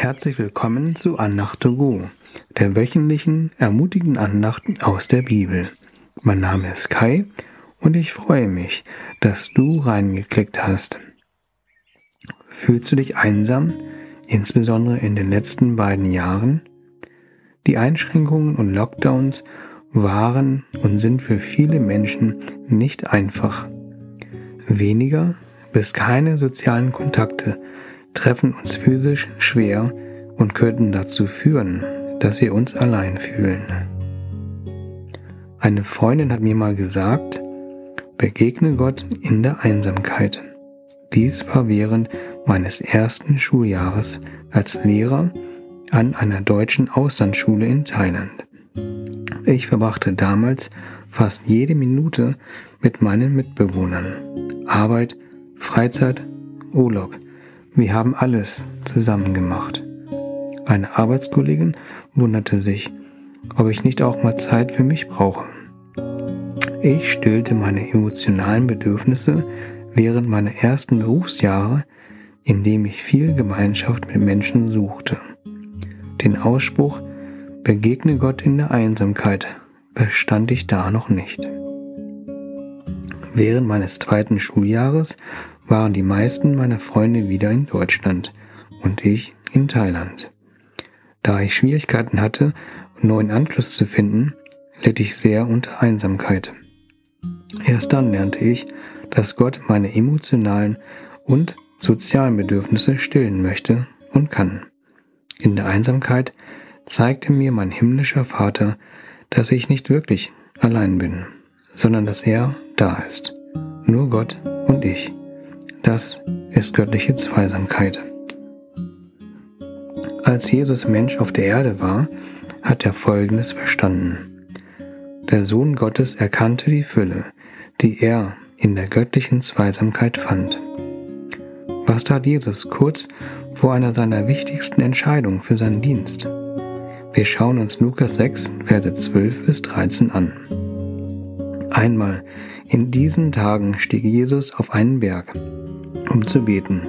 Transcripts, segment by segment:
Herzlich willkommen zu Andacht to go, der wöchentlichen ermutigenden Andachten aus der Bibel. Mein Name ist Kai und ich freue mich, dass du reingeklickt hast. Fühlst du dich einsam, insbesondere in den letzten beiden Jahren? Die Einschränkungen und Lockdowns waren und sind für viele Menschen nicht einfach. Weniger bis keine sozialen Kontakte treffen uns physisch schwer und könnten dazu führen, dass wir uns allein fühlen. Eine Freundin hat mir mal gesagt, begegne Gott in der Einsamkeit. Dies war während meines ersten Schuljahres als Lehrer an einer deutschen Auslandsschule in Thailand. Ich verbrachte damals fast jede Minute mit meinen Mitbewohnern. Arbeit, Freizeit, Urlaub – wir haben alles zusammen gemacht. Eine Arbeitskollegin wunderte sich, ob ich nicht auch mal Zeit für mich brauche. Ich stillte meine emotionalen Bedürfnisse während meiner ersten Berufsjahre, indem ich viel Gemeinschaft mit Menschen suchte. Den Ausspruch Begegne Gott in der Einsamkeit verstand ich da noch nicht. Während meines zweiten Schuljahres waren die meisten meiner Freunde wieder in Deutschland und ich in Thailand. Da ich Schwierigkeiten hatte, neuen Anschluss zu finden, litt ich sehr unter Einsamkeit. Erst dann lernte ich, dass Gott meine emotionalen und sozialen Bedürfnisse stillen möchte und kann. In der Einsamkeit zeigte mir mein himmlischer Vater, dass ich nicht wirklich allein bin, sondern dass er da ist. Nur Gott und ich. Das ist göttliche Zweisamkeit. Als Jesus Mensch auf der Erde war, hat er Folgendes verstanden. Der Sohn Gottes erkannte die Fülle, die er in der göttlichen Zweisamkeit fand. Was tat Jesus kurz vor einer seiner wichtigsten Entscheidungen für seinen Dienst? Wir schauen uns Lukas 6, Verse 12 bis 13 an. Einmal in diesen Tagen stieg Jesus auf einen Berg um zu beten.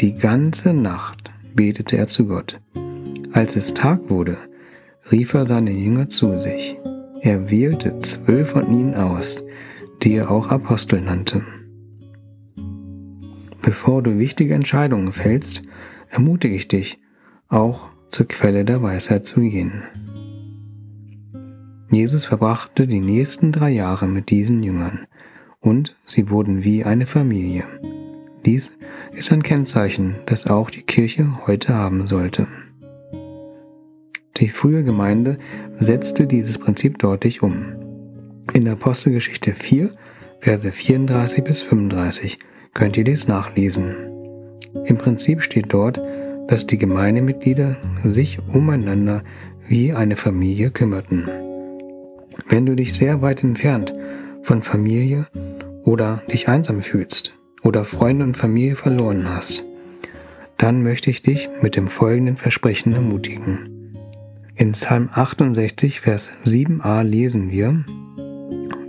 Die ganze Nacht betete er zu Gott. Als es Tag wurde, rief er seine Jünger zu sich. Er wählte zwölf von ihnen aus, die er auch Apostel nannte. Bevor du wichtige Entscheidungen fällst, ermutige ich dich, auch zur Quelle der Weisheit zu gehen. Jesus verbrachte die nächsten drei Jahre mit diesen Jüngern, und sie wurden wie eine Familie. Dies ist ein Kennzeichen, das auch die Kirche heute haben sollte. Die frühe Gemeinde setzte dieses Prinzip deutlich um. In der Apostelgeschichte 4, Verse 34 bis 35 könnt ihr dies nachlesen. Im Prinzip steht dort, dass die Gemeindemitglieder sich umeinander wie eine Familie kümmerten. Wenn du dich sehr weit entfernt von Familie oder dich einsam fühlst, oder Freunde und Familie verloren hast, dann möchte ich dich mit dem folgenden Versprechen ermutigen. In Psalm 68, Vers 7a lesen wir,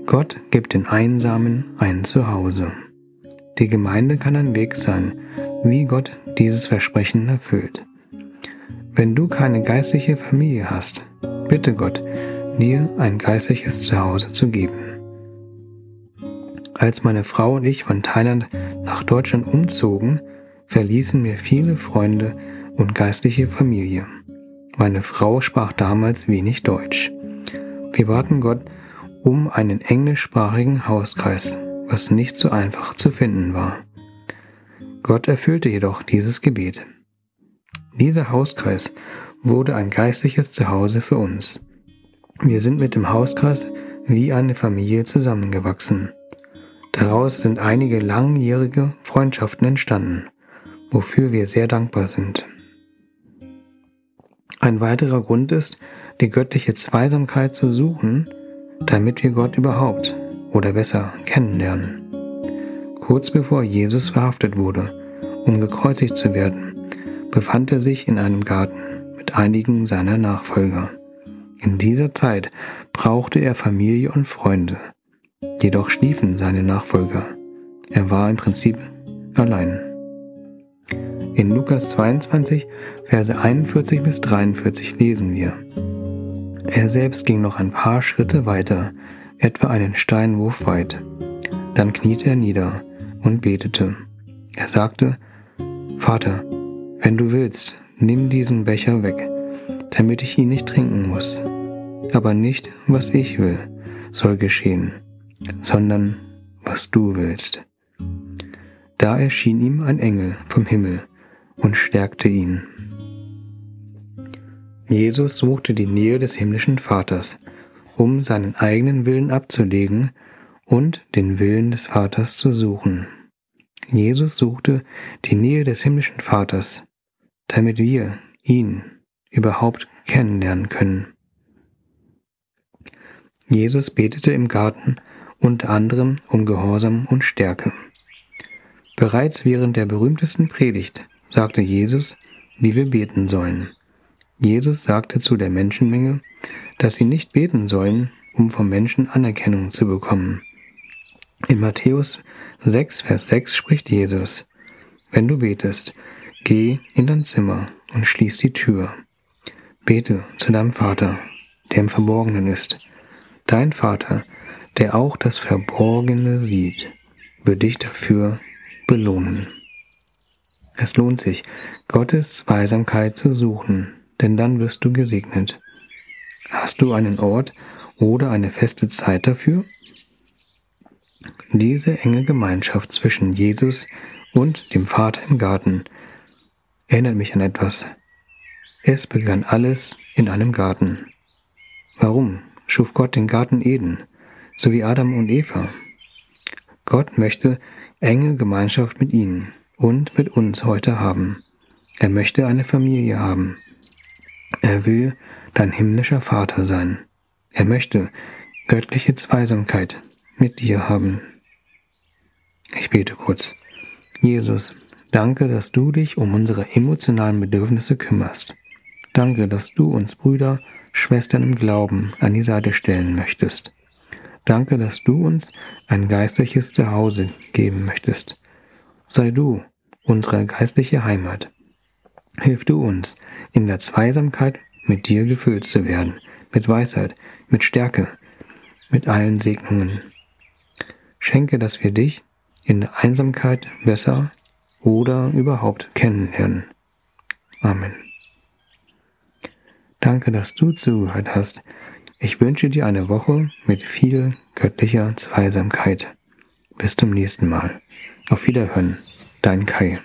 Gott gibt den Einsamen ein Zuhause. Die Gemeinde kann ein Weg sein, wie Gott dieses Versprechen erfüllt. Wenn du keine geistliche Familie hast, bitte Gott, dir ein geistliches Zuhause zu geben. Als meine Frau und ich von Thailand nach Deutschland umzogen, verließen wir viele Freunde und geistliche Familie. Meine Frau sprach damals wenig Deutsch. Wir baten Gott um einen englischsprachigen Hauskreis, was nicht so einfach zu finden war. Gott erfüllte jedoch dieses Gebet. Dieser Hauskreis wurde ein geistliches Zuhause für uns. Wir sind mit dem Hauskreis wie eine Familie zusammengewachsen. Daraus sind einige langjährige Freundschaften entstanden, wofür wir sehr dankbar sind. Ein weiterer Grund ist, die göttliche Zweisamkeit zu suchen, damit wir Gott überhaupt oder besser kennenlernen. Kurz bevor Jesus verhaftet wurde, um gekreuzigt zu werden, befand er sich in einem Garten mit einigen seiner Nachfolger. In dieser Zeit brauchte er Familie und Freunde, Jedoch schliefen seine Nachfolger. Er war im Prinzip allein. In Lukas 22, Verse 41 bis 43 lesen wir. Er selbst ging noch ein paar Schritte weiter, etwa einen Steinwurf weit. Dann kniete er nieder und betete. Er sagte, Vater, wenn du willst, nimm diesen Becher weg, damit ich ihn nicht trinken muss. Aber nicht, was ich will, soll geschehen, sondern was du willst. Da erschien ihm ein Engel vom Himmel und stärkte ihn. Jesus suchte die Nähe des himmlischen Vaters, um seinen eigenen Willen abzulegen und den Willen des Vaters zu suchen. Jesus suchte die Nähe des himmlischen Vaters, damit wir ihn überhaupt kennenlernen können. Jesus betete im Garten unter anderem um Gehorsam und Stärke. Bereits während der berühmtesten Predigt sagte Jesus, wie wir beten sollen. Jesus sagte zu der Menschenmenge, dass sie nicht beten sollen, um vom Menschen Anerkennung zu bekommen. In Matthäus 6, Vers 6 spricht Jesus, Wenn du betest, geh in dein Zimmer und schließ die Tür. Bete zu deinem Vater, der im Verborgenen ist. Dein Vater, der auch das Verborgene sieht, wird dich dafür belohnen. Es lohnt sich, Gottes Weisamkeit zu suchen, denn dann wirst du gesegnet. Hast du einen Ort oder eine feste Zeit dafür? Diese enge Gemeinschaft zwischen Jesus und dem Vater im Garten erinnert mich an etwas. Es begann alles in einem Garten. Warum schuf Gott den Garten Eden, so wie Adam und Eva? Gott möchte enge Gemeinschaft mit ihnen und mit uns heute haben. Er möchte eine Familie haben. Er will dein himmlischer Vater sein. Er möchte göttliche Zweisamkeit mit dir haben. Ich bete kurz. Jesus, danke, dass du dich um unsere emotionalen Bedürfnisse kümmerst. Danke, dass du uns Brüder, Schwestern im Glauben an die Seite stellen möchtest. Danke, dass du uns ein geistliches Zuhause geben möchtest. Sei du unsere geistliche Heimat. Hilf du uns, in der Zweisamkeit mit dir gefüllt zu werden, mit Weisheit, mit Stärke, mit allen Segnungen. Schenke, dass wir dich in der Einsamkeit besser oder überhaupt kennenlernen. Amen. Danke, dass du zugehört hast. Ich wünsche dir eine Woche mit viel göttlicher Zweisamkeit. Bis zum nächsten Mal. Auf Wiederhören. Dein Kai.